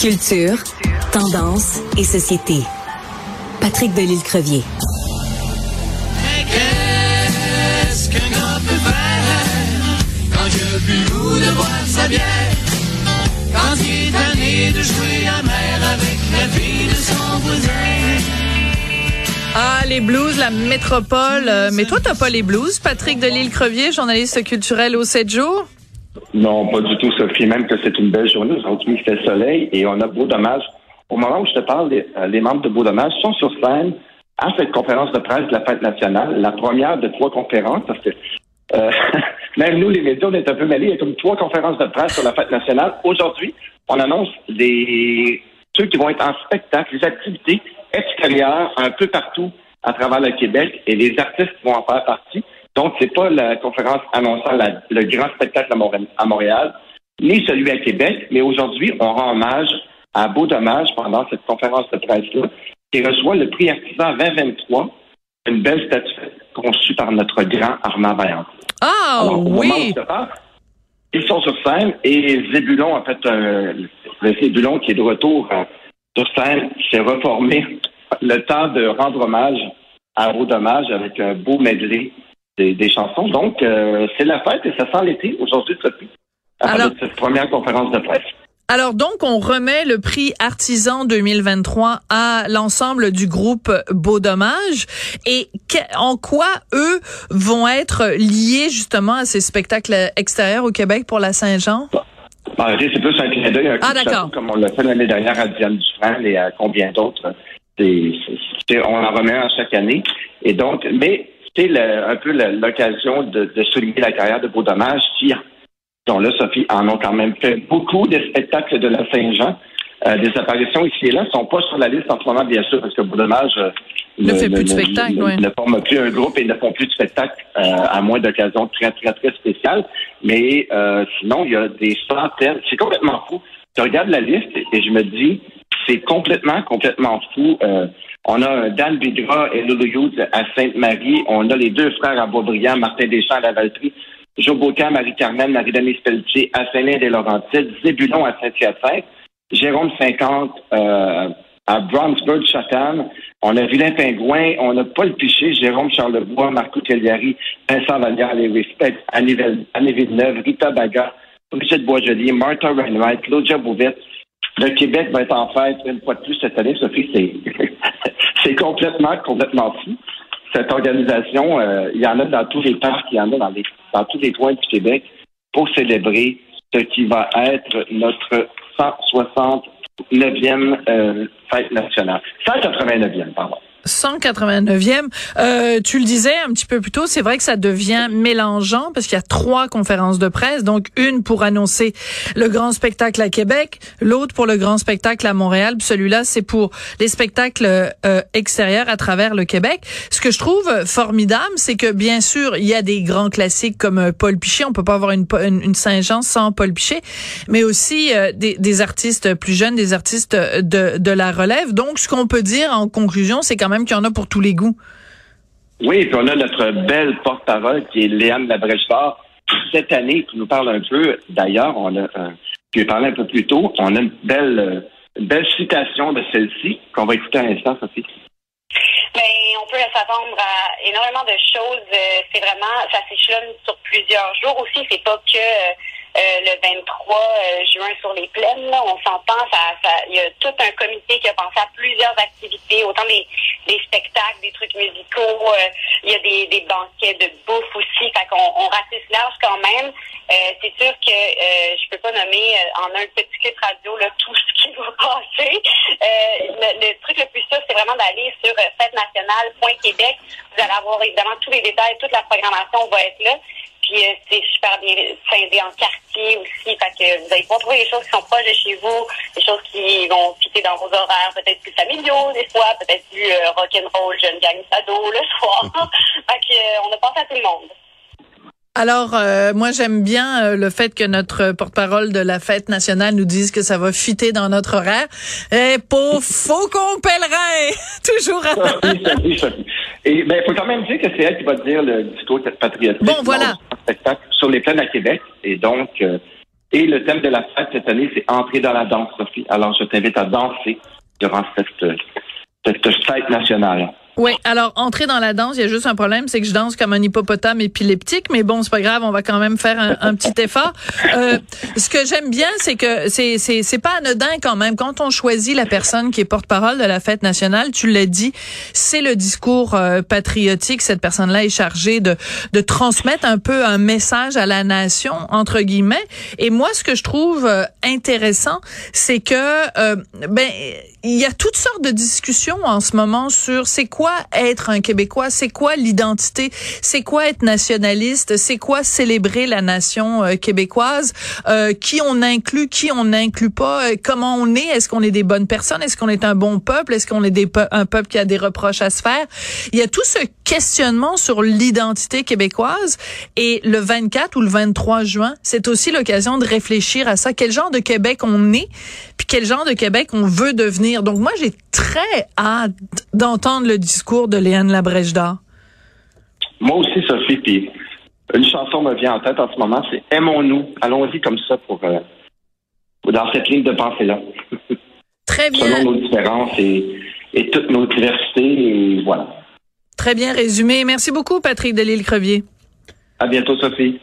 Culture, tendance et société. Patrick Delisle-Crevier. Qu'est-ce qu'un gars peut faire quand il a plus de boire sa bière? Quand il est de jouer à mer avec la fille de son voisin? Ah, les blues, la métropole. Euh, Mais toi, t'as pas les blues, Patrick Delisle-Crevier, journaliste culturel au 7 jours? Non, pas du tout, Sophie. Même que c'est une belle journée. Aujourd'hui, il fait soleil et on a Beau Dommage. Au moment où je te parle, les, euh, membres de Beau Dommage sont sur scène à cette conférence de presse de la fête nationale, la première de trois conférences, parce que euh, même nous, les médias, on est un peu mêlés. Il y a comme trois conférences de presse sur la fête nationale. Aujourd'hui, on annonce des ceux qui vont être en spectacle, les activités extérieures un peu partout à travers le Québec et les artistes vont en faire partie. Donc, c'est pas la conférence annonçant la- le grand spectacle à Montréal, ni celui à Québec, mais aujourd'hui, on rend hommage à Beau Dommage pendant cette conférence de presse-là, qui reçoit le prix Artisan 2023, une belle statuette conçue par notre grand Armand Vaillancourt. Ah, oui. parle, ils sont sur scène et Zébulon, en fait, euh, le Zébulon qui est de retour euh, sur scène, s'est reformé le temps de rendre hommage à Beau Dommage avec un beau medley des, des chansons. Donc, euh, c'est la fête et ça sent l'été aujourd'hui, Sophie, à Alors- de cette première conférence de presse. Alors donc, on remet le prix Artisan 2023 à l'ensemble du groupe Beau Dommage. Et que- en quoi eux vont être liés justement à ces spectacles extérieurs au Québec pour la Saint-Jean? Tu sais, c'est plus un clin d'œil, Ah, d'accord. comme on l'a fait l'année dernière à Diane Dufresne et à combien d'autres. On en remet un chaque année. Et donc, mais c'est le- un peu l'occasion de, de souligner la carrière de Beau Dommage qui, dont là, Sophie, en ont quand même fait beaucoup des spectacles de la Saint-Jean. Euh, des apparitions ici et là sont pas sur la liste en ce moment, bien sûr, parce que Beau Dommage euh, Ne fait plus de spectacle, ne, ouais. ne forme plus un groupe et ne font plus de spectacle euh, à moins d'occasions très, très, très spéciales. Mais sinon, il y a des centaines. C'est complètement fou. Je regarde la liste et je me dis, c'est complètement, complètement fou. On a Dan Bigra et Lulu Hughes à Sainte-Marie. On a les deux frères à Beaubriand, Martin Deschamps à la Valtrie, Joe Bocan, Marie-Carmen, Marie-Denis Pelletier à Saint-Lin-des-Laurentides, Zébulon à Saint-Hyacinthe, Jérôme 50 euh, à Brownsburg, Chatham. On a Vilain Pingouin, on a Paul Piché, Jérôme Charlebois, Marco Telliari, Vincent Vallière, les Respect, Annie Annie Villeneuve, Rita Baga, Brigitte Boisjolier, Martha Rainwright, Claudia Bouvette. Le Québec va être en fête une fois de plus cette année, Sophie. C'est, c'est complètement, complètement fou. Cette organisation, euh, il y en a dans tous les parcs, il y en a dans, les, dans tous les coins du Québec pour célébrer ce qui va être notre 169e euh, fête nationale. 189e, pardon. 189e. Euh, tu le disais un petit peu plus tôt, c'est vrai que ça devient mélangeant parce qu'il y a trois conférences de presse, donc une pour annoncer le grand spectacle à Québec, l'autre pour le grand spectacle à Montréal, celui-là c'est pour les spectacles euh, extérieurs à travers le Québec. Ce que je trouve formidable, c'est que bien sûr il y a des grands classiques comme euh, Paul Pichet, on peut pas avoir une, une, Saint-Jean sans Paul Pichet, mais aussi euh, des, des artistes plus jeunes, des artistes de, de la relève. Donc ce qu'on peut dire en conclusion, c'est quand même qu'il y en a pour tous les goûts. Oui, puis on a notre belle porte-parole qui est Léane Labrèche-Fort. Cette année, qui nous parle un peu, d'ailleurs, on a, euh, lui parlait un peu plus tôt, on a une belle, euh, une belle citation de celle-ci qu'on va écouter à l'instant, Sophie. Ben, on peut s'attendre à énormément de choses. Euh, c'est vraiment, ça s'échelonne sur plusieurs jours aussi. C'est pas que euh, le 23 euh, juin sur les plaines. On s'entend, ça, il y a tout un comité qui a pensé à plusieurs activités, autant des, spectacles, des trucs musicaux. euh, il y a des, banquets de bouffe aussi. On ratisse large quand même. C'est sûr que je peux pas nommer en un petit clip radio tout ce qui va passer. Le, le truc le plus sûr, c'est vraiment d'aller sur fête nationale.québec. Vous allez avoir évidemment tous les détails, toute la programmation va être là. Puis euh, c'est super bien scindé en quartier aussi. Fait que vous allez pouvoir trouver des choses qui sont proches de chez vous, des choses qui vont fitter dans vos horaires, peut-être plus familiaux des fois, peut-être plus euh, rock'n'roll, jeune gang sado le soir. fait que euh, on a pensé à tout le monde. Alors, euh, moi, j'aime bien euh, le fait que notre porte-parole de la fête nationale nous dise que ça va fitter dans notre horaire. Et pour Faucon Pèlerin, toujours à... Sophie, Sophie, Sophie. Et ben, il faut quand même dire que c'est elle qui va dire le discours patriotique. Bon, voilà. Spectacle sur les plaines à Québec. Et donc, euh, Et le thème de la fête cette année, c'est entrer dans la danse, Sophie. Alors, je t'invite à danser durant cette, cette fête nationale. Oui, alors entrer dans la danse, il y a juste un problème, c'est que je danse comme un hippopotame épileptique, mais bon, c'est pas grave, on va quand même faire un, petit effort. Euh, ce que j'aime bien, c'est que c'est c'est c'est pas anodin quand même quand on choisit la personne qui est porte-parole de la fête nationale. Tu l'as dit, c'est le discours euh, patriotique. Cette personne-là est chargée de de transmettre un peu un message à la nation entre guillemets. Et moi, ce que je trouve euh, intéressant, c'est que ben il y a toutes sortes de discussions en ce moment sur c'est quoi être un Québécois, c'est quoi l'identité, c'est quoi être nationaliste, c'est quoi célébrer la nation euh, québécoise, euh, qui on inclut, qui on n'inclut pas, euh, comment on est, est-ce qu'on est des bonnes personnes, est-ce qu'on est un bon peuple, est-ce qu'on est des un peuple qui a des reproches à se faire. Il y a tout ce questionnement sur l'identité québécoise et le 24 ou le 23 juin, c'est aussi l'occasion de réfléchir à ça, quel genre de Québec on est, puis quel genre de Québec on veut devenir. Donc moi j'ai très hâte d'entendre le discours de Léane Labrèche d'Or. Moi aussi Sophie, puis une chanson me vient en tête en ce moment, c'est Aimons-nous. Allons-y comme ça pour euh, dans cette ligne de pensée là. Très bien. Selon nos différences et, et toutes nos diversités et voilà. Très bien résumé. Merci beaucoup, Patrick Delisle-Crevier. À bientôt, Sophie.